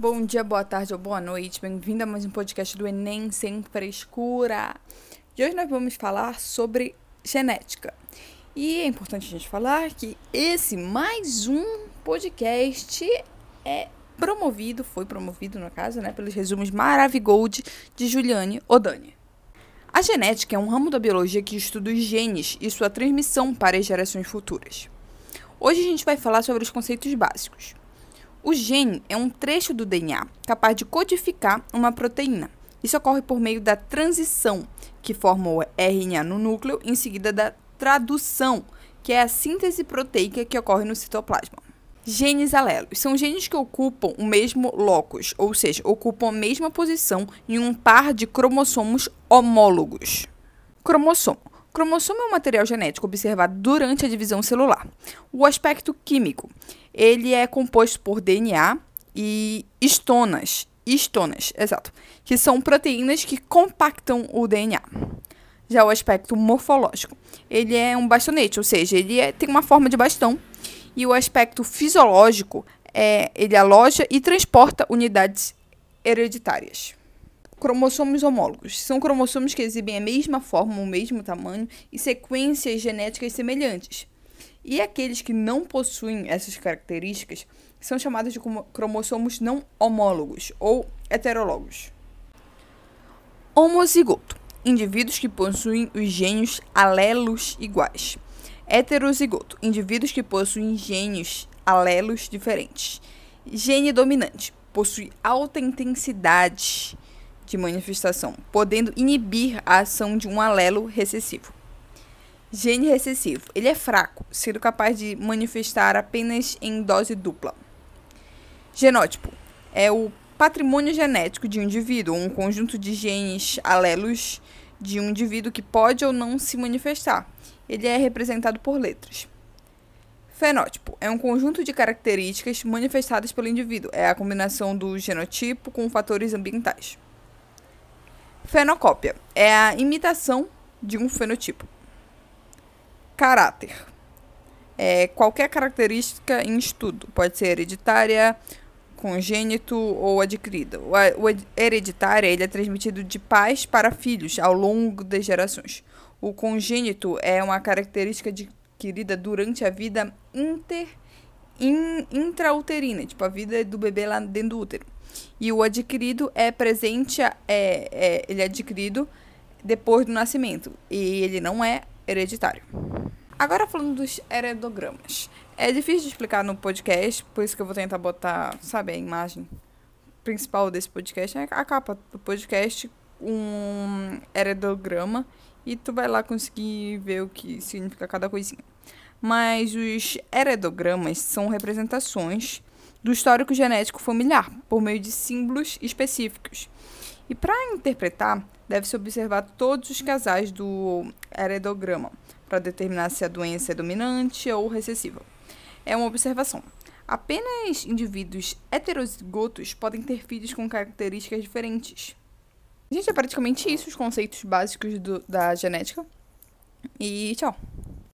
Bom dia, boa tarde ou boa noite. Bem-vindo a mais um podcast do Enem Sem Frescura. E hoje nós vamos falar sobre genética. E é importante a gente falar que esse mais um podcast é promovido, foi promovido no caso, né, pelos resumos Maravigold de Juliane Odani. A genética é um ramo da biologia que estuda os genes e sua transmissão para as gerações futuras. Hoje a gente vai falar sobre os conceitos básicos. O gene é um trecho do DNA capaz de codificar uma proteína. Isso ocorre por meio da transição, que forma o RNA no núcleo, em seguida da tradução, que é a síntese proteica que ocorre no citoplasma. Genes alelos são genes que ocupam o mesmo locus, ou seja, ocupam a mesma posição em um par de cromossomos homólogos. Cromossomo. Cromossomo é um material genético observado durante a divisão celular. O aspecto químico ele é composto por DNA e histonas, histonas, exato, que são proteínas que compactam o DNA. Já o aspecto morfológico, ele é um bastonete, ou seja, ele é, tem uma forma de bastão. E o aspecto fisiológico é ele aloja e transporta unidades hereditárias. Cromossomos homólogos são cromossomos que exibem a mesma forma, o mesmo tamanho e sequências genéticas semelhantes. E aqueles que não possuem essas características são chamados de cromossomos não homólogos ou heterólogos. Homozigoto indivíduos que possuem os gênios alelos iguais. Heterozigoto indivíduos que possuem gênios alelos diferentes. Gene dominante possui alta intensidade de manifestação, podendo inibir a ação de um alelo recessivo. Gene recessivo. Ele é fraco, sendo capaz de manifestar apenas em dose dupla. Genótipo. É o patrimônio genético de um indivíduo, um conjunto de genes alelos de um indivíduo que pode ou não se manifestar. Ele é representado por letras. Fenótipo é um conjunto de características manifestadas pelo indivíduo. É a combinação do genotipo com fatores ambientais. Fenocópia é a imitação de um fenotipo. Caráter. É qualquer característica em estudo, pode ser hereditária, congênito ou adquirida. O, hereditário ele é transmitido de pais para filhos ao longo das gerações. O congênito é uma característica adquirida durante a vida inter, in, intrauterina, tipo a vida do bebê lá dentro do útero. E o adquirido é presente, é, é, ele é adquirido depois do nascimento. E ele não é hereditário. Agora falando dos heredogramas. É difícil de explicar no podcast, por isso que eu vou tentar botar, sabe, a imagem principal desse podcast é a capa do podcast, um heredograma, e tu vai lá conseguir ver o que significa cada coisinha. Mas os heredogramas são representações do histórico genético familiar, por meio de símbolos específicos. E para interpretar, deve-se observar todos os casais do heredograma para determinar se a doença é dominante ou recessiva. É uma observação. Apenas indivíduos heterozigotos podem ter filhos com características diferentes. Gente, é praticamente isso os conceitos básicos do, da genética. E tchau!